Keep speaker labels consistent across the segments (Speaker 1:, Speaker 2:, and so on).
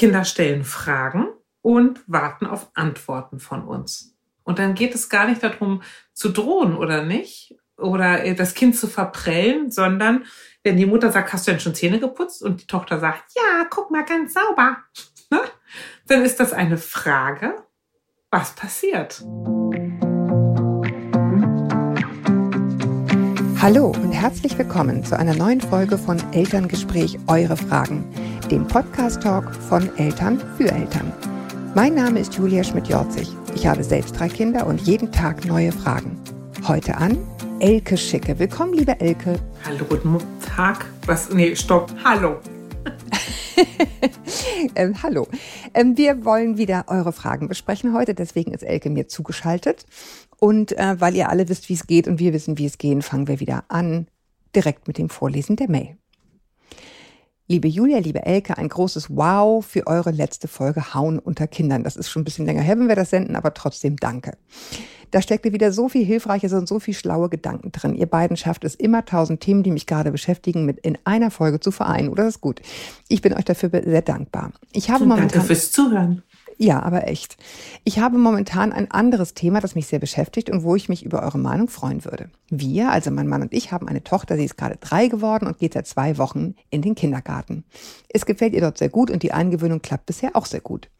Speaker 1: Kinder stellen Fragen und warten auf Antworten von uns. Und dann geht es gar nicht darum, zu drohen oder nicht, oder äh, das Kind zu verprellen, sondern wenn die Mutter sagt, hast du denn schon Zähne geputzt? Und die Tochter sagt, ja, guck mal, ganz sauber. Ne? Dann ist das eine Frage, was passiert.
Speaker 2: Hallo und herzlich willkommen zu einer neuen Folge von Elterngespräch Eure Fragen, dem Podcast-Talk von Eltern für Eltern. Mein Name ist Julia Schmidt-Jorzig. Ich habe selbst drei Kinder und jeden Tag neue Fragen. Heute an Elke Schicke. Willkommen, liebe Elke.
Speaker 1: Hallo, guten Tag. Was? Nee, stopp. Hallo.
Speaker 2: ähm, hallo. Ähm, wir wollen wieder eure Fragen besprechen heute, deswegen ist Elke mir zugeschaltet. Und äh, weil ihr alle wisst, wie es geht und wir wissen, wie es geht, fangen wir wieder an, direkt mit dem Vorlesen der Mail. Liebe Julia, liebe Elke, ein großes Wow für eure letzte Folge Hauen unter Kindern. Das ist schon ein bisschen länger her, wenn wir das senden, aber trotzdem danke. Da steckte wieder so viel Hilfreiches und so viel schlaue Gedanken drin. Ihr beiden schafft es immer, tausend Themen, die mich gerade beschäftigen, mit in einer Folge zu vereinen. Oder das ist gut. Ich bin euch dafür sehr dankbar. Ich habe
Speaker 1: momentan Danke fürs Zuhören.
Speaker 2: Ja, aber echt. Ich habe momentan ein anderes Thema, das mich sehr beschäftigt und wo ich mich über eure Meinung freuen würde. Wir, also mein Mann und ich, haben eine Tochter, sie ist gerade drei geworden und geht seit zwei Wochen in den Kindergarten. Es gefällt ihr dort sehr gut und die Eingewöhnung klappt bisher auch sehr gut.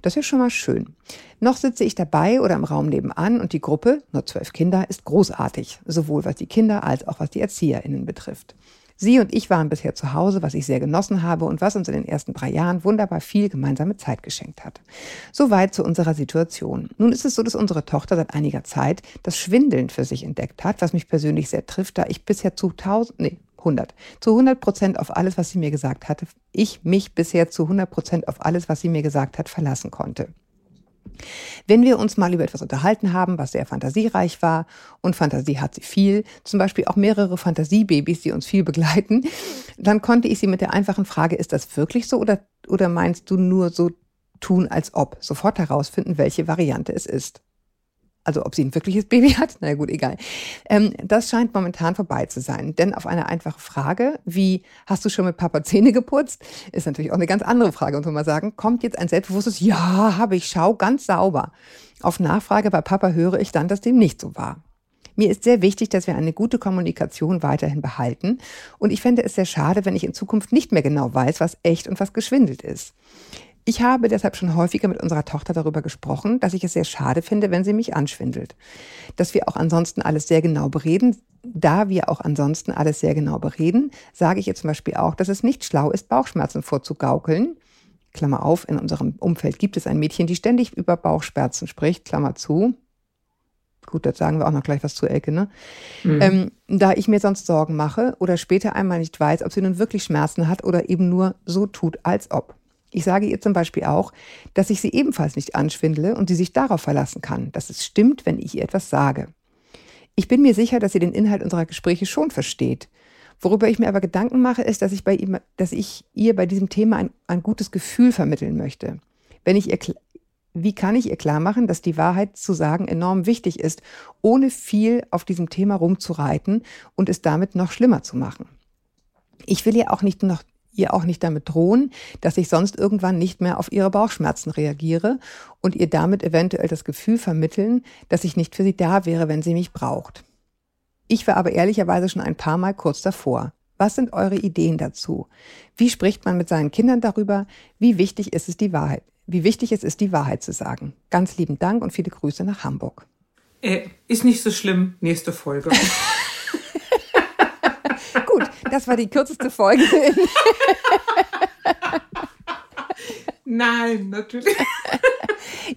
Speaker 2: Das ist schon mal schön. Noch sitze ich dabei oder im Raum nebenan und die Gruppe, nur zwölf Kinder, ist großartig, sowohl was die Kinder als auch was die ErzieherInnen betrifft. Sie und ich waren bisher zu Hause, was ich sehr genossen habe und was uns in den ersten drei Jahren wunderbar viel gemeinsame Zeit geschenkt hat. Soweit zu unserer Situation. Nun ist es so, dass unsere Tochter seit einiger Zeit das Schwindeln für sich entdeckt hat, was mich persönlich sehr trifft, da ich bisher zu 1000, nee, 100. Zu 100 Prozent auf alles, was sie mir gesagt hatte, ich mich bisher zu 100 Prozent auf alles, was sie mir gesagt hat, verlassen konnte. Wenn wir uns mal über etwas unterhalten haben, was sehr fantasiereich war, und Fantasie hat sie viel, zum Beispiel auch mehrere Fantasiebabys, die uns viel begleiten, dann konnte ich sie mit der einfachen Frage, ist das wirklich so oder, oder meinst du nur so tun, als ob, sofort herausfinden, welche Variante es ist. Also ob sie ein wirkliches Baby hat, na gut, egal. Ähm, das scheint momentan vorbei zu sein. Denn auf eine einfache Frage, wie hast du schon mit Papa Zähne geputzt, ist natürlich auch eine ganz andere Frage. Und wenn wir sagen, kommt jetzt ein selbstbewusstes Ja, habe ich, schau, ganz sauber. Auf Nachfrage bei Papa höre ich dann, dass dem nicht so war. Mir ist sehr wichtig, dass wir eine gute Kommunikation weiterhin behalten. Und ich fände es sehr schade, wenn ich in Zukunft nicht mehr genau weiß, was echt und was geschwindelt ist. Ich habe deshalb schon häufiger mit unserer Tochter darüber gesprochen, dass ich es sehr schade finde, wenn sie mich anschwindelt. Dass wir auch ansonsten alles sehr genau bereden. Da wir auch ansonsten alles sehr genau bereden, sage ich ihr zum Beispiel auch, dass es nicht schlau ist, Bauchschmerzen vorzugaukeln. Klammer auf, in unserem Umfeld gibt es ein Mädchen, die ständig über Bauchschmerzen spricht, Klammer zu. Gut, das sagen wir auch noch gleich was zu Elke, ne? Mhm. Ähm, da ich mir sonst Sorgen mache oder später einmal nicht weiß, ob sie nun wirklich Schmerzen hat oder eben nur so tut, als ob. Ich sage ihr zum Beispiel auch, dass ich sie ebenfalls nicht anschwindle und sie sich darauf verlassen kann, dass es stimmt, wenn ich ihr etwas sage. Ich bin mir sicher, dass sie den Inhalt unserer Gespräche schon versteht. Worüber ich mir aber Gedanken mache, ist, dass ich, bei ihm, dass ich ihr bei diesem Thema ein, ein gutes Gefühl vermitteln möchte. Wenn ich ihr, wie kann ich ihr klar machen, dass die Wahrheit zu sagen enorm wichtig ist, ohne viel auf diesem Thema rumzureiten und es damit noch schlimmer zu machen? Ich will ihr auch nicht noch ihr auch nicht damit drohen, dass ich sonst irgendwann nicht mehr auf ihre Bauchschmerzen reagiere und ihr damit eventuell das Gefühl vermitteln, dass ich nicht für sie da wäre, wenn sie mich braucht. Ich war aber ehrlicherweise schon ein paar Mal kurz davor. Was sind eure Ideen dazu? Wie spricht man mit seinen Kindern darüber? Wie wichtig ist es, die Wahrheit? Wie wichtig es ist, die Wahrheit zu sagen? Ganz lieben Dank und viele Grüße nach Hamburg.
Speaker 1: Äh, ist nicht so schlimm. Nächste Folge.
Speaker 2: Das war die kürzeste Folge.
Speaker 1: Nein, natürlich.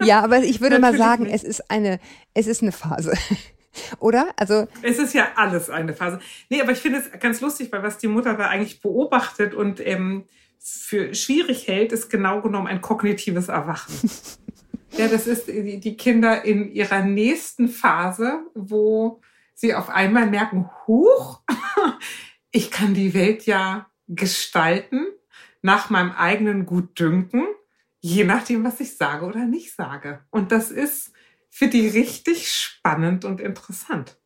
Speaker 2: ja, aber ich würde natürlich mal sagen, nicht. es ist eine, es ist eine Phase. Oder? Also.
Speaker 1: Es ist ja alles eine Phase. Nee, aber ich finde es ganz lustig, weil was die Mutter da eigentlich beobachtet und ähm, für schwierig hält, ist genau genommen ein kognitives Erwachen. ja, das ist die Kinder in ihrer nächsten Phase, wo sie auf einmal merken, huch, ich kann die Welt ja gestalten nach meinem eigenen Gutdünken, je nachdem, was ich sage oder nicht sage. Und das ist für die richtig spannend und interessant.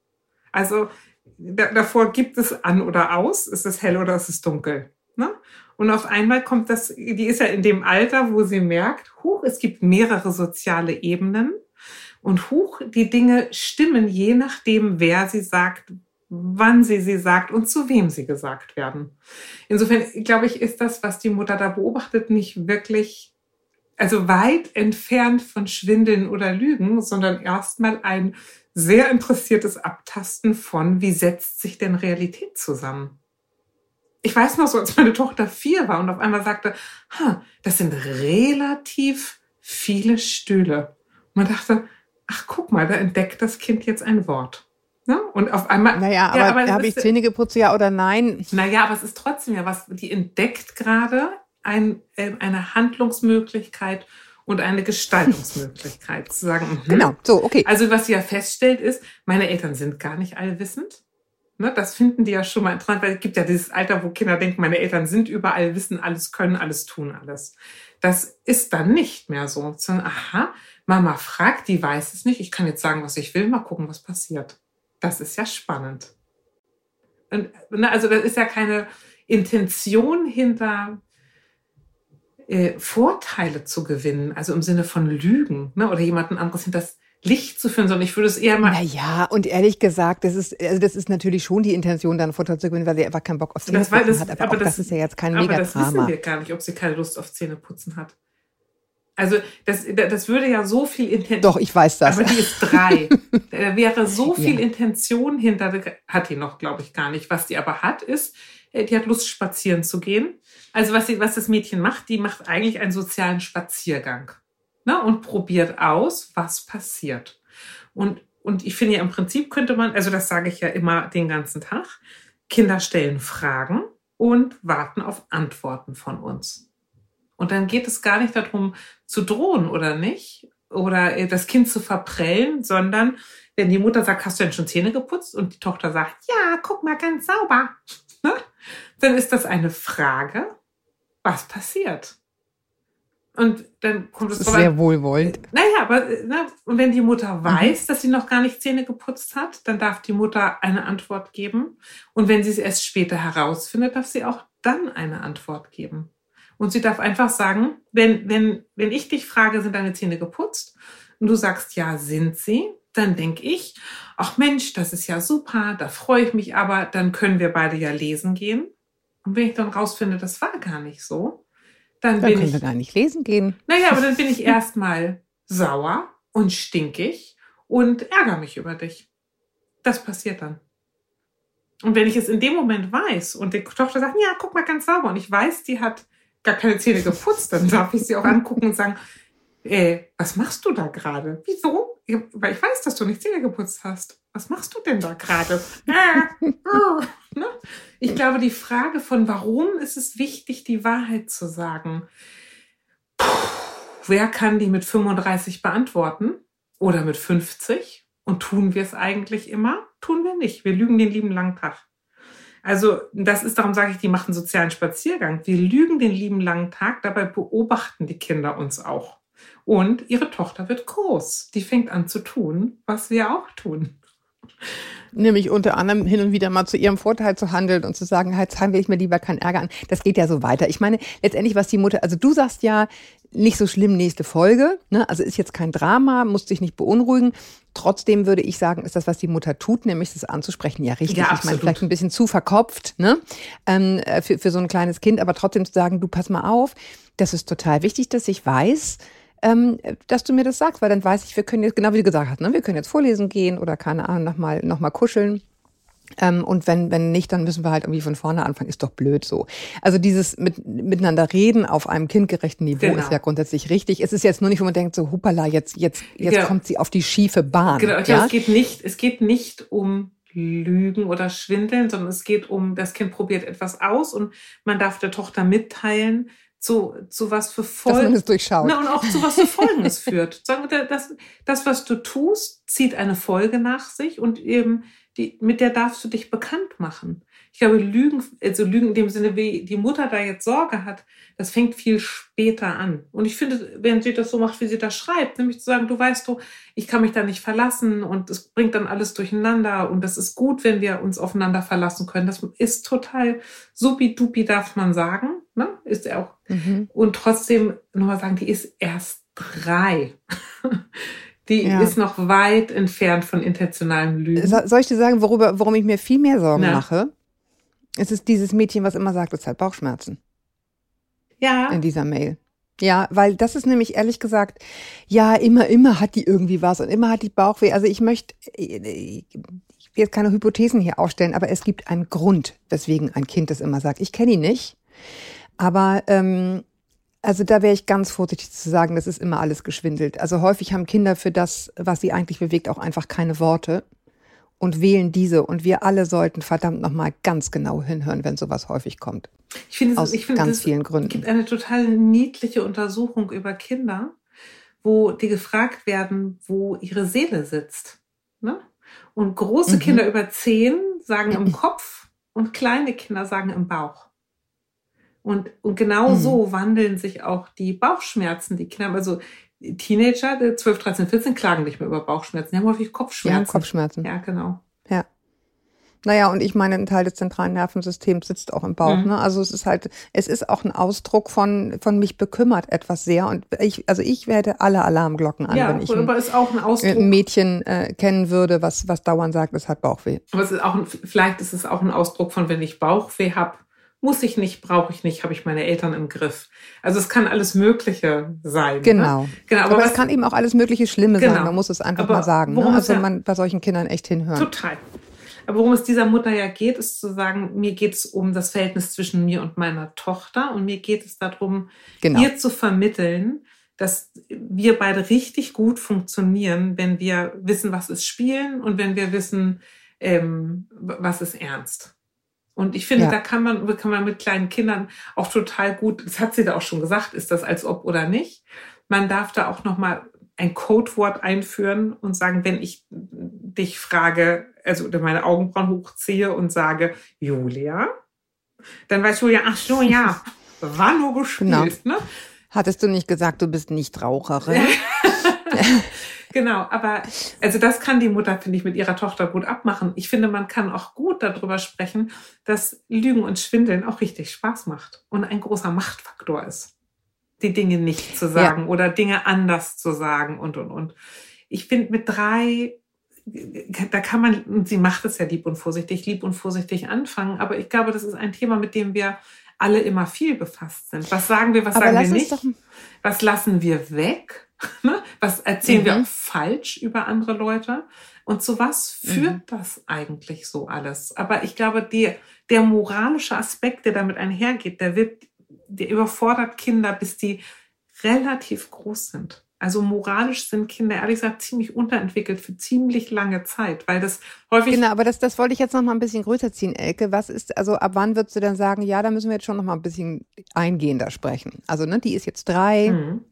Speaker 1: Also davor gibt es an oder aus, ist es hell oder ist es dunkel. Ne? Und auf einmal kommt das, die ist ja in dem Alter, wo sie merkt, hoch, es gibt mehrere soziale Ebenen und hoch, die Dinge stimmen je nachdem, wer sie sagt, wann sie sie sagt und zu wem sie gesagt werden. Insofern, glaube ich, ist das, was die Mutter da beobachtet, nicht wirklich, also weit entfernt von Schwindeln oder Lügen, sondern erstmal ein sehr interessiertes Abtasten von, wie setzt sich denn Realität zusammen? Ich weiß noch so, als meine Tochter vier war und auf einmal sagte, ha, das sind relativ viele Stühle. Man dachte, ach guck mal, da entdeckt das Kind jetzt ein Wort. Ne? Und auf einmal.
Speaker 2: Naja, aber, ja, aber habe ich Zähne geputzt, ja oder nein?
Speaker 1: Naja, aber es ist trotzdem ja was, die entdeckt gerade ein, äh, eine Handlungsmöglichkeit und eine Gestaltungsmöglichkeit zu sagen.
Speaker 2: Mh. Genau, so, okay.
Speaker 1: Also was sie ja feststellt ist, meine Eltern sind gar nicht allwissend. Ne, das finden die ja schon mal interessant, weil es gibt ja dieses Alter, wo Kinder denken, meine Eltern sind überall, wissen alles, können alles, tun alles. Das ist dann nicht mehr so, sondern aha, Mama fragt, die weiß es nicht, ich kann jetzt sagen, was ich will, mal gucken, was passiert. Das ist ja spannend. Und, ne, also das ist ja keine Intention hinter äh, Vorteile zu gewinnen, also im Sinne von Lügen ne, oder jemanden anderes hinter das Licht zu führen, sondern ich würde es eher mal.
Speaker 2: Naja, und ehrlich gesagt, das ist, also das ist natürlich schon die Intention, dann Vorteil zu gewinnen, weil sie einfach keinen Bock auf Zähneputzen hat. Aber, aber das, das, ist ja jetzt kein
Speaker 1: aber
Speaker 2: Megadrama.
Speaker 1: das wissen wir gar nicht, ob sie keine Lust auf Zähneputzen hat. Also das, das würde ja so viel Intention.
Speaker 2: Doch, ich weiß das.
Speaker 1: Aber die ist drei. da wäre so viel ja. Intention hinter, hat die noch, glaube ich, gar nicht. Was die aber hat, ist, äh, die hat Lust, spazieren zu gehen. Also was, sie, was das Mädchen macht, die macht eigentlich einen sozialen Spaziergang ne, und probiert aus, was passiert. Und, und ich finde ja im Prinzip könnte man, also das sage ich ja immer den ganzen Tag, Kinder stellen Fragen und warten auf Antworten von uns. Und dann geht es gar nicht darum, zu drohen oder nicht, oder äh, das Kind zu verprellen, sondern wenn die Mutter sagt, hast du denn schon Zähne geputzt? Und die Tochter sagt, ja, guck mal, ganz sauber. Ne? Dann ist das eine Frage, was passiert? Und dann kommt es
Speaker 2: sehr wohlwollend.
Speaker 1: Naja, aber ne, und wenn die Mutter mhm. weiß, mhm. dass sie noch gar nicht Zähne geputzt hat, dann darf die Mutter eine Antwort geben. Und wenn sie es erst später herausfindet, darf sie auch dann eine Antwort geben. Und sie darf einfach sagen, wenn, wenn, wenn ich dich frage, sind deine Zähne geputzt? Und du sagst, ja, sind sie? Dann denke ich, ach Mensch, das ist ja super, da freue ich mich aber, dann können wir beide ja lesen gehen. Und wenn ich dann rausfinde, das war gar nicht so, dann,
Speaker 2: dann
Speaker 1: bin
Speaker 2: können
Speaker 1: ich.
Speaker 2: wir gar nicht lesen gehen.
Speaker 1: Naja, aber dann bin ich erstmal sauer und stinkig und ärgere mich über dich. Das passiert dann. Und wenn ich es in dem Moment weiß und die Tochter sagt, ja, guck mal ganz sauber und ich weiß, die hat gar keine Zähne geputzt, dann darf ich sie auch angucken und sagen, äh, was machst du da gerade? Wieso? Weil ich weiß, dass du nicht Zähne geputzt hast. Was machst du denn da gerade? Äh, oh, ne? Ich glaube, die Frage von warum ist es wichtig, die Wahrheit zu sagen, Puh, wer kann die mit 35 beantworten oder mit 50? Und tun wir es eigentlich immer? Tun wir nicht. Wir lügen den lieben langen Tag. Also das ist, darum sage ich, die machen sozialen Spaziergang. Wir lügen den lieben langen Tag, dabei beobachten die Kinder uns auch. Und ihre Tochter wird groß. Die fängt an zu tun, was wir auch tun.
Speaker 2: Nämlich unter anderem hin und wieder mal zu ihrem Vorteil zu handeln und zu sagen, jetzt will ich mir lieber keinen Ärger an. Das geht ja so weiter. Ich meine, letztendlich, was die Mutter, also du sagst ja, nicht so schlimm nächste Folge, ne? also ist jetzt kein Drama, muss dich nicht beunruhigen. Trotzdem würde ich sagen, ist das, was die Mutter tut, nämlich das anzusprechen, ja richtig. Ja, ich meine, vielleicht ein bisschen zu verkopft ne? Ähm, äh, für, für so ein kleines Kind, aber trotzdem zu sagen, du pass mal auf, das ist total wichtig, dass ich weiß, ähm, dass du mir das sagst, weil dann weiß ich, wir können jetzt, genau wie du gesagt hast, ne, wir können jetzt vorlesen gehen oder keine Ahnung, nochmal noch mal kuscheln. Ähm, und wenn, wenn nicht, dann müssen wir halt irgendwie von vorne anfangen. Ist doch blöd so. Also dieses mit, miteinander reden auf einem kindgerechten Niveau genau. ist ja grundsätzlich richtig. Es ist jetzt nur nicht, wo man denkt, so hoppala, jetzt, jetzt, jetzt ja. kommt sie auf die schiefe Bahn.
Speaker 1: Genau, ja? es geht nicht, es geht nicht um Lügen oder Schwindeln, sondern es geht um, das Kind probiert etwas aus und man darf der Tochter mitteilen, zu, zu was für Folgen. Na, und auch zu was für Folgen es führt. Das, das, was du tust, zieht eine Folge nach sich und eben die, mit der darfst du dich bekannt machen. Ich glaube, Lügen, also Lügen in dem Sinne, wie die Mutter da jetzt Sorge hat, das fängt viel später an. Und ich finde, wenn sie das so macht, wie sie das schreibt, nämlich zu sagen, du weißt du, ich kann mich da nicht verlassen und es bringt dann alles durcheinander und das ist gut, wenn wir uns aufeinander verlassen können. Das ist total supi-dupi, darf man sagen, ne? Ist er auch. Mhm. Und trotzdem nochmal sagen, die ist erst drei. Die ja. ist noch weit entfernt von intentionalen Lügen.
Speaker 2: Soll ich dir sagen, worüber, warum ich mir viel mehr Sorgen Na? mache? Es ist dieses Mädchen, was immer sagt, es hat Bauchschmerzen.
Speaker 1: Ja.
Speaker 2: In dieser Mail. Ja, weil das ist nämlich ehrlich gesagt, ja, immer, immer hat die irgendwie was und immer hat die Bauchweh. Also ich möchte, ich will jetzt keine Hypothesen hier aufstellen, aber es gibt einen Grund, weswegen ein Kind das immer sagt. Ich kenne ihn nicht, aber ähm, also da wäre ich ganz vorsichtig zu sagen, das ist immer alles geschwindelt. Also häufig haben Kinder für das, was sie eigentlich bewegt, auch einfach keine Worte und wählen diese. Und wir alle sollten verdammt nochmal ganz genau hinhören, wenn sowas häufig kommt.
Speaker 1: Ich finde, Aus ich finde, ganz vielen Gründen. Es gibt eine total niedliche Untersuchung über Kinder, wo die gefragt werden, wo ihre Seele sitzt. Ne? Und große mhm. Kinder über zehn sagen im Kopf und kleine Kinder sagen im Bauch. Und, und genau mhm. so wandeln sich auch die Bauchschmerzen. Die Kinder, also Teenager, 12, 13, 14, klagen nicht mehr über Bauchschmerzen. Die haben häufig Kopfschmerzen.
Speaker 2: Ja, Kopfschmerzen.
Speaker 1: Ja, genau.
Speaker 2: Ja. Naja, und ich meine, ein Teil des zentralen Nervensystems sitzt auch im Bauch. Mhm. Ne? Also es ist halt, es ist auch ein Ausdruck von, von mich bekümmert etwas sehr. Und ich, also ich werde alle Alarmglocken an,
Speaker 1: ja,
Speaker 2: wenn ich
Speaker 1: ein, ist auch ein, Ausdruck.
Speaker 2: ein Mädchen äh, kennen würde, was, was dauernd sagt, es hat Bauchweh.
Speaker 1: Aber es ist auch, vielleicht ist es auch ein Ausdruck von, wenn ich Bauchweh habe, muss ich nicht, brauche ich nicht, habe ich meine Eltern im Griff. Also es kann alles Mögliche sein. Ne?
Speaker 2: Genau. Ne? genau aber, aber es kann eben auch alles Mögliche Schlimme genau. sein. Man muss es einfach aber mal sagen. Ne? Also ja, man bei solchen Kindern echt hinhören.
Speaker 1: Total. Aber worum es dieser Mutter ja geht, ist zu sagen, mir geht es um das Verhältnis zwischen mir und meiner Tochter und mir geht es darum, genau. ihr zu vermitteln, dass wir beide richtig gut funktionieren, wenn wir wissen, was ist Spielen und wenn wir wissen, ähm, was ist Ernst. Und ich finde, ja. da kann man, kann man mit kleinen Kindern auch total gut, das hat sie da auch schon gesagt, ist das als ob oder nicht. Man darf da auch nochmal ein Codewort einführen und sagen, wenn ich dich frage, also meine Augenbrauen hochziehe und sage, Julia, dann weiß Julia, ach so, ja, war nur gespielt, genau. ne?
Speaker 2: Hattest du nicht gesagt, du bist nicht Raucherin?
Speaker 1: Genau, aber also das kann die Mutter, finde ich, mit ihrer Tochter gut abmachen. Ich finde, man kann auch gut darüber sprechen, dass Lügen und Schwindeln auch richtig Spaß macht und ein großer Machtfaktor ist. Die Dinge nicht zu sagen ja. oder Dinge anders zu sagen und und und. Ich finde, mit drei da kann man, und sie macht es ja lieb und vorsichtig, lieb und vorsichtig anfangen, aber ich glaube, das ist ein Thema, mit dem wir alle immer viel befasst sind. Was sagen wir, was aber sagen wir nicht? Was lassen wir weg? Ne? Was erzählen mhm. wir auch falsch über andere Leute? Und zu was führt mhm. das eigentlich so alles? Aber ich glaube, die, der moralische Aspekt, der damit einhergeht, der wird, der überfordert Kinder, bis die relativ groß sind. Also moralisch sind Kinder ehrlich gesagt ziemlich unterentwickelt für ziemlich lange Zeit, weil das häufig.
Speaker 2: Genau, aber das, das wollte ich jetzt noch mal ein bisschen größer ziehen, Elke. Was ist, also ab wann würdest du dann sagen, ja, da müssen wir jetzt schon noch mal ein bisschen eingehender sprechen? Also, ne, die ist jetzt drei. Mhm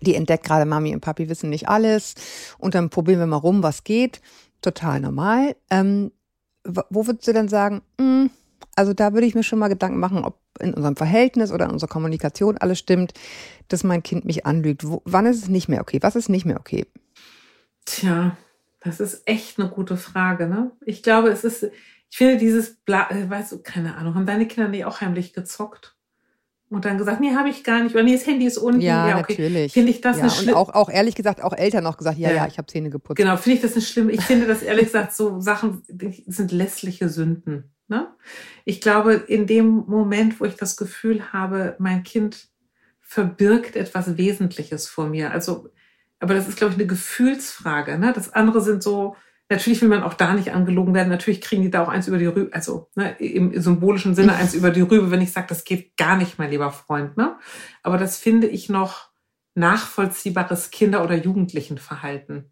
Speaker 2: die entdeckt gerade, Mami und Papi wissen nicht alles und dann probieren wir mal rum, was geht. Total normal. Ähm, wo würdest du denn sagen, mh, hm, also da würde ich mir schon mal Gedanken machen, ob in unserem Verhältnis oder in unserer Kommunikation alles stimmt, dass mein Kind mich anlügt. Wo, wann ist es nicht mehr okay? Was ist nicht mehr okay?
Speaker 1: Tja, das ist echt eine gute Frage. Ne? Ich glaube, es ist, ich finde dieses, Bla, äh, weißt du, keine Ahnung, haben deine Kinder nicht auch heimlich gezockt? Und dann gesagt, nee, habe ich gar nicht. Oder nee, das Handy ist unten.
Speaker 2: Ja, ja okay. natürlich.
Speaker 1: Finde ich das
Speaker 2: ja,
Speaker 1: eine schlimme.
Speaker 2: Und auch, auch ehrlich gesagt, auch Eltern auch gesagt, ja, ja, ja ich habe Zähne geputzt.
Speaker 1: Genau, finde ich das eine schlimme. Ich finde das ehrlich gesagt so Sachen sind lässliche Sünden. Ne? Ich glaube, in dem Moment, wo ich das Gefühl habe, mein Kind verbirgt etwas Wesentliches vor mir. Also, aber das ist, glaube ich, eine Gefühlsfrage. Ne? Das andere sind so, Natürlich will man auch da nicht angelogen werden. Natürlich kriegen die da auch eins über die Rübe, also ne, im symbolischen Sinne eins über die Rübe, wenn ich sage, das geht gar nicht, mein lieber Freund. Ne? Aber das finde ich noch nachvollziehbares Kinder- oder Jugendlichenverhalten.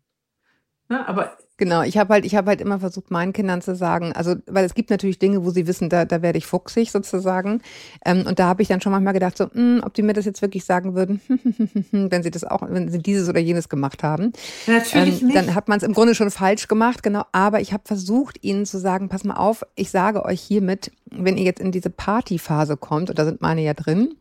Speaker 1: Ne? Aber
Speaker 2: Genau, ich habe halt, ich habe halt immer versucht, meinen Kindern zu sagen, also weil es gibt natürlich Dinge, wo sie wissen, da, da werde ich fuchsig sozusagen. Ähm, und da habe ich dann schon manchmal gedacht, so, mh, hm, ob die mir das jetzt wirklich sagen würden, wenn sie das auch, wenn sie dieses oder jenes gemacht haben.
Speaker 1: Natürlich ähm,
Speaker 2: nicht. Dann hat man es im Grunde schon falsch gemacht, genau. Aber ich habe versucht, ihnen zu sagen, pass mal auf, ich sage euch hiermit, wenn ihr jetzt in diese Partyphase kommt, und da sind meine ja drin,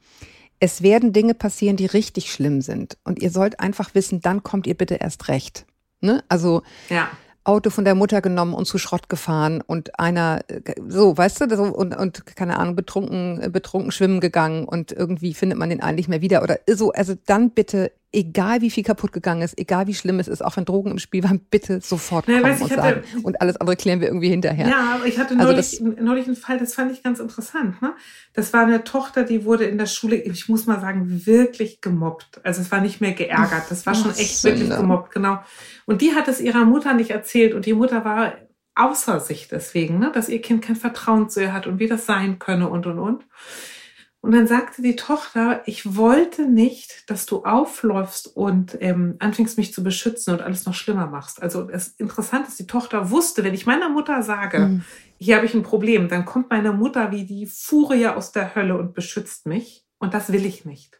Speaker 2: es werden Dinge passieren, die richtig schlimm sind. Und ihr sollt einfach wissen, dann kommt ihr bitte erst recht. Ne? Also
Speaker 1: ja.
Speaker 2: Auto von der Mutter genommen und zu Schrott gefahren und einer so, weißt du, so, und, und keine Ahnung, betrunken, betrunken schwimmen gegangen und irgendwie findet man den eigentlich mehr wieder oder so. Also dann bitte egal wie viel kaputt gegangen ist, egal wie schlimm es ist, auch wenn Drogen im Spiel waren, bitte sofort kommen naja, und hatte, sagen. Und alles andere klären wir irgendwie hinterher.
Speaker 1: Ja, aber ich hatte also neulich, also neulich einen Fall, das fand ich ganz interessant. Ne? Das war eine Tochter, die wurde in der Schule, ich muss mal sagen, wirklich gemobbt. Also es war nicht mehr geärgert, das war schon echt Sünde. wirklich gemobbt, genau. Und die hat es ihrer Mutter nicht erzählt und die Mutter war außer sich deswegen, ne? dass ihr Kind kein Vertrauen zu ihr hat und wie das sein könne und und und. Und dann sagte die Tochter, ich wollte nicht, dass du aufläufst und ähm, anfängst mich zu beschützen und alles noch schlimmer machst. Also es ist interessant, dass die Tochter wusste, wenn ich meiner Mutter sage, mhm. hier habe ich ein Problem, dann kommt meine Mutter wie die Furie aus der Hölle und beschützt mich. Und das will ich nicht.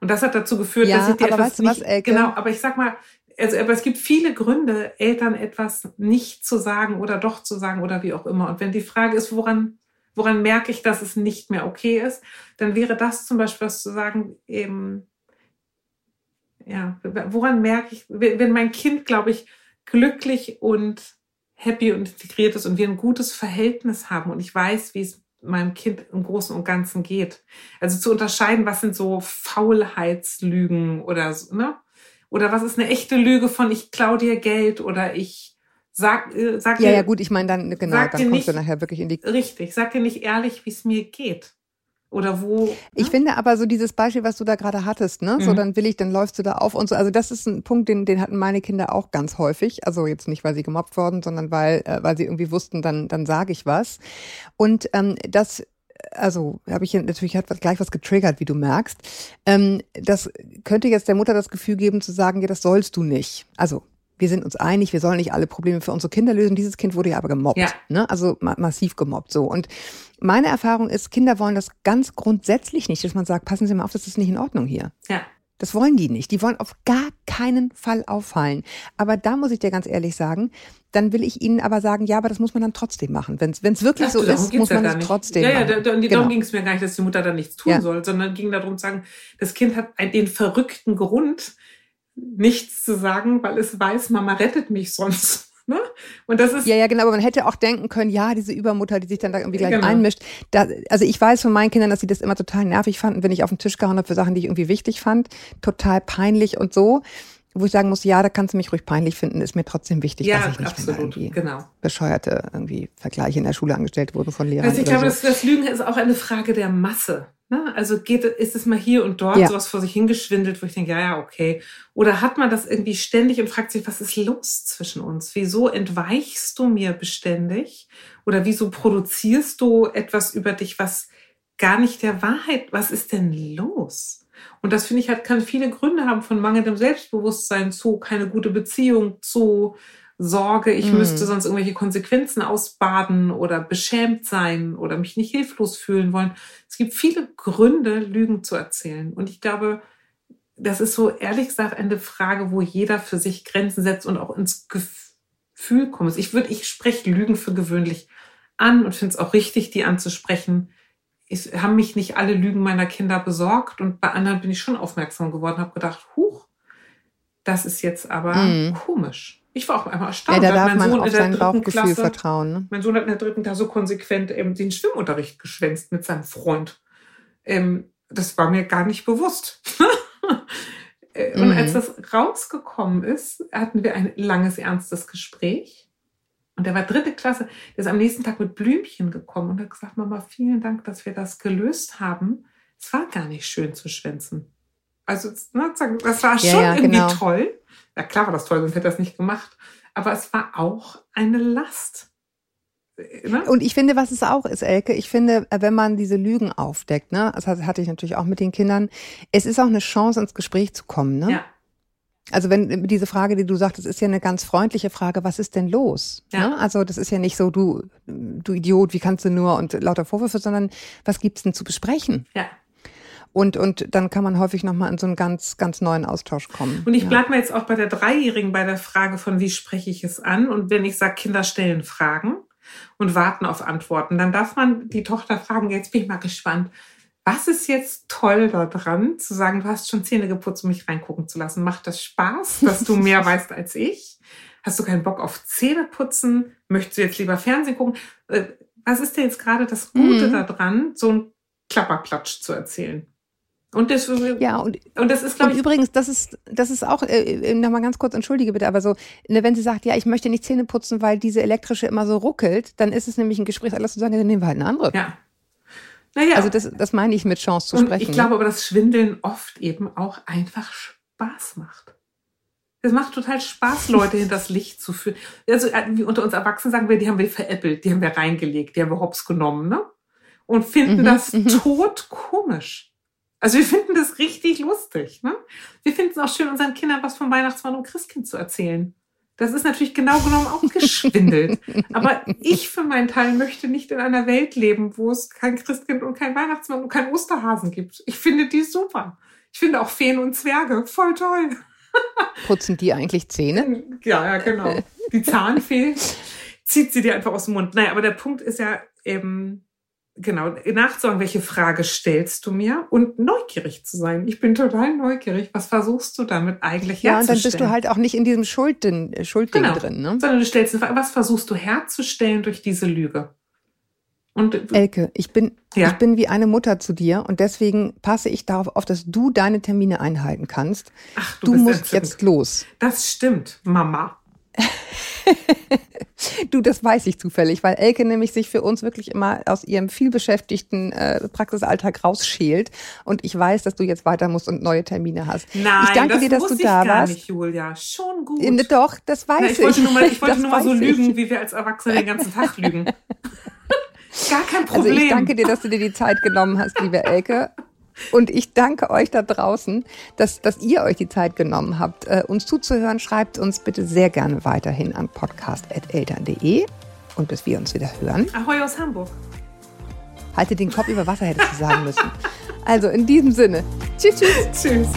Speaker 1: Und das hat dazu geführt, ja, dass ich dir etwas weißt du nicht, was, genau, aber ich sag mal, also, aber es gibt viele Gründe, Eltern etwas nicht zu sagen oder doch zu sagen oder wie auch immer. Und wenn die Frage ist, woran woran merke ich, dass es nicht mehr okay ist, dann wäre das zum Beispiel was zu sagen, eben, ja, woran merke ich, wenn mein Kind, glaube ich, glücklich und happy und integriert ist und wir ein gutes Verhältnis haben und ich weiß, wie es meinem Kind im Großen und Ganzen geht. Also zu unterscheiden, was sind so Faulheitslügen oder so, ne? Oder was ist eine echte Lüge von ich klau dir Geld oder ich Sag, äh, sag
Speaker 2: ja, dir, ja, gut, ich meine, dann, genau, dann kommst nicht, du nachher wirklich in die.
Speaker 1: Richtig, sag dir nicht ehrlich, wie es mir geht. Oder wo.
Speaker 2: Ich ne? finde aber so dieses Beispiel, was du da gerade hattest, ne? Mhm. So, dann will ich, dann läufst du da auf und so. Also, das ist ein Punkt, den, den hatten meine Kinder auch ganz häufig. Also, jetzt nicht, weil sie gemobbt wurden, sondern weil, äh, weil sie irgendwie wussten, dann, dann sage ich was. Und ähm, das also habe ich natürlich hat gleich was getriggert, wie du merkst. Ähm, das könnte jetzt der Mutter das Gefühl geben zu sagen, ja, das sollst du nicht. Also wir sind uns einig, wir sollen nicht alle Probleme für unsere Kinder lösen. Dieses Kind wurde ja aber gemobbt, ja. Ne? also ma massiv gemobbt. So und meine Erfahrung ist, Kinder wollen das ganz grundsätzlich nicht, dass man sagt, passen Sie mal auf, das ist nicht in Ordnung hier.
Speaker 1: Ja.
Speaker 2: Das wollen die nicht. Die wollen auf gar keinen Fall auffallen. Aber da muss ich dir ganz ehrlich sagen, dann will ich ihnen aber sagen, ja, aber das muss man dann trotzdem machen. Wenn es wirklich Ach, so ist, muss man es trotzdem
Speaker 1: ja,
Speaker 2: machen.
Speaker 1: Ja, darum genau. ging es mir gar nicht, dass die Mutter da nichts tun ja. soll, sondern ging darum zu sagen, das Kind hat einen, den verrückten Grund, nichts zu sagen, weil es weiß, Mama rettet mich sonst. Ne? Und das ist
Speaker 2: ja, ja, genau, aber man hätte auch denken können, ja, diese Übermutter, die sich dann da irgendwie gleich genau. einmischt. Da, also ich weiß von meinen Kindern, dass sie das immer total nervig fanden, wenn ich auf den Tisch gehauen habe für Sachen, die ich irgendwie wichtig fand. Total peinlich und so. Wo ich sagen muss, ja, da kannst du mich ruhig peinlich finden, ist mir trotzdem wichtig,
Speaker 1: ja,
Speaker 2: dass ich nicht
Speaker 1: absolut, genau.
Speaker 2: bescheuerte irgendwie Vergleiche in der Schule angestellt wurde von Lehrern.
Speaker 1: Also ich glaube, so. das, das Lügen ist auch eine Frage der Masse. Ne? Also geht, ist es mal hier und dort
Speaker 2: ja.
Speaker 1: sowas vor sich hingeschwindelt, wo ich denke, ja, ja, okay. Oder hat man das irgendwie ständig und fragt sich, was ist los zwischen uns? Wieso entweichst du mir beständig? Oder wieso produzierst du etwas über dich, was gar nicht der Wahrheit, was ist denn los? Und das finde ich halt, kann viele Gründe haben von mangelndem Selbstbewusstsein zu, keine gute Beziehung zu, Sorge, ich mm. müsste sonst irgendwelche Konsequenzen ausbaden oder beschämt sein oder mich nicht hilflos fühlen wollen. Es gibt viele Gründe, Lügen zu erzählen. Und ich glaube, das ist so ehrlich gesagt eine Frage, wo jeder für sich Grenzen setzt und auch ins Gefühl kommt. Ich würde, ich spreche Lügen für gewöhnlich an und finde es auch richtig, die anzusprechen. Ich haben mich nicht alle Lügen meiner Kinder besorgt und bei anderen bin ich schon aufmerksam geworden, habe gedacht, huch, das ist jetzt aber mm. komisch. Ich war auch einmal erstaunt.
Speaker 2: Ja, da darf mein man Sohn auf sein Bauchgefühl
Speaker 1: Klasse,
Speaker 2: vertrauen. Ne?
Speaker 1: Mein Sohn hat in der dritten Klasse konsequent ähm, den Schwimmunterricht geschwänzt mit seinem Freund. Ähm, das war mir gar nicht bewusst. Äh, und mhm. als das rausgekommen ist, hatten wir ein langes, ernstes Gespräch. Und er war dritte Klasse, der ist am nächsten Tag mit Blümchen gekommen und hat gesagt, Mama, vielen Dank, dass wir das gelöst haben. Es war gar nicht schön zu schwänzen. Also, ne, das war schon ja, ja, irgendwie genau. toll. Ja, klar war das toll, sonst hätte er es nicht gemacht. Aber es war auch eine Last.
Speaker 2: Ne? Und ich finde, was es auch ist, Elke, ich finde, wenn man diese Lügen aufdeckt, ne, das hatte ich natürlich auch mit den Kindern, es ist auch eine Chance, ins Gespräch zu kommen, ne?
Speaker 1: Ja.
Speaker 2: Also wenn diese Frage, die du sagtest, ist ja eine ganz freundliche Frage, was ist denn los? Ja. Ne? Also das ist ja nicht so, du, du Idiot, wie kannst du nur und lauter Vorwürfe, sondern was gibt's denn zu besprechen?
Speaker 1: Ja.
Speaker 2: Und, und dann kann man häufig nochmal in so einen ganz, ganz neuen Austausch kommen.
Speaker 1: Und ich ja. bleibe mal jetzt auch bei der Dreijährigen bei der Frage von, wie spreche ich es an? Und wenn ich sage, Kinder stellen Fragen und warten auf Antworten, dann darf man die Tochter fragen, jetzt bin ich mal gespannt, was ist jetzt toll daran, zu sagen, du hast schon Zähne geputzt, um mich reingucken zu lassen? Macht das Spaß, dass du mehr weißt als ich? Hast du keinen Bock auf Zähne putzen? Möchtest du jetzt lieber Fernsehen gucken? Äh, was ist denn jetzt gerade das Gute mhm. daran, so ein Klapperklatsch zu erzählen?
Speaker 2: Und das, ja, und, und das ist, glaube ich. Übrigens, das ist, das ist auch, äh, äh nochmal ganz kurz, entschuldige bitte, aber so, ne, wenn sie sagt, ja, ich möchte nicht Zähne putzen, weil diese elektrische immer so ruckelt, dann ist es nämlich ein Gespräch, alles zu sagen, dann nehmen wir halt eine andere.
Speaker 1: Ja.
Speaker 2: Naja. Also das, das meine ich mit Chance zu
Speaker 1: und
Speaker 2: sprechen.
Speaker 1: Ich glaube aber, dass Schwindeln oft eben auch einfach Spaß macht. Es macht total Spaß, Leute hinters Licht zu führen. Also äh, wie unter uns Erwachsenen sagen wir, die haben wir veräppelt, die haben wir reingelegt, die haben wir hops genommen, ne? Und finden mhm, das mhm. tot komisch. Also wir finden das richtig lustig. Ne? Wir finden es auch schön, unseren Kindern was vom Weihnachtsmann und Christkind zu erzählen. Das ist natürlich genau genommen auch geschwindelt. Aber ich für meinen Teil möchte nicht in einer Welt leben, wo es kein Christkind und kein Weihnachtsmann und kein Osterhasen gibt. Ich finde die super. Ich finde auch Feen und Zwerge voll toll.
Speaker 2: Putzen die eigentlich Zähne?
Speaker 1: Ja, ja, genau. Die Zahnfee zieht sie dir einfach aus dem Mund. Naja, aber der Punkt ist ja eben, genau, nachzusagen, welche Frage stellst du mir und neugierig zu sein. Ich bin total neugierig. Was versuchst du damit eigentlich
Speaker 2: ja, herzustellen? Ja, und dann bist du halt auch nicht in diesem Schuldding, Schuldding genau. drin, ne?
Speaker 1: Sondern du stellst eine Frage, was versuchst du herzustellen durch diese Lüge?
Speaker 2: Und Elke, ich bin, ja. ich bin wie eine Mutter zu dir und deswegen passe ich darauf auf, dass du deine Termine einhalten kannst. Ach, du, du musst jetzt los.
Speaker 1: Das stimmt, Mama.
Speaker 2: du, das weiß ich zufällig, weil Elke nämlich sich für uns wirklich immer aus ihrem vielbeschäftigten äh, Praxisalltag rausschält. Und ich weiß, dass du jetzt weiter musst und neue Termine hast.
Speaker 1: Nein,
Speaker 2: ich danke
Speaker 1: das
Speaker 2: dir, dass du da
Speaker 1: gar
Speaker 2: warst.
Speaker 1: Nicht, Julia. Schon gut.
Speaker 2: Äh, doch, das weiß
Speaker 1: Na,
Speaker 2: ich.
Speaker 1: Ich wollte nur mal, ich wollte nur mal so lügen, wie wir als Erwachsene den ganzen Tag lügen. Gar kein Problem.
Speaker 2: Also ich danke dir, dass du dir die Zeit genommen hast, liebe Elke. Und ich danke euch da draußen, dass, dass ihr euch die Zeit genommen habt, äh, uns zuzuhören. Schreibt uns bitte sehr gerne weiterhin an podcast.eltern.de und bis wir uns wieder hören.
Speaker 1: Ahoi aus Hamburg.
Speaker 2: Halte den Kopf über Wasser, hättest du sagen müssen. Also in diesem Sinne. Tschüss, tschüss. tschüss.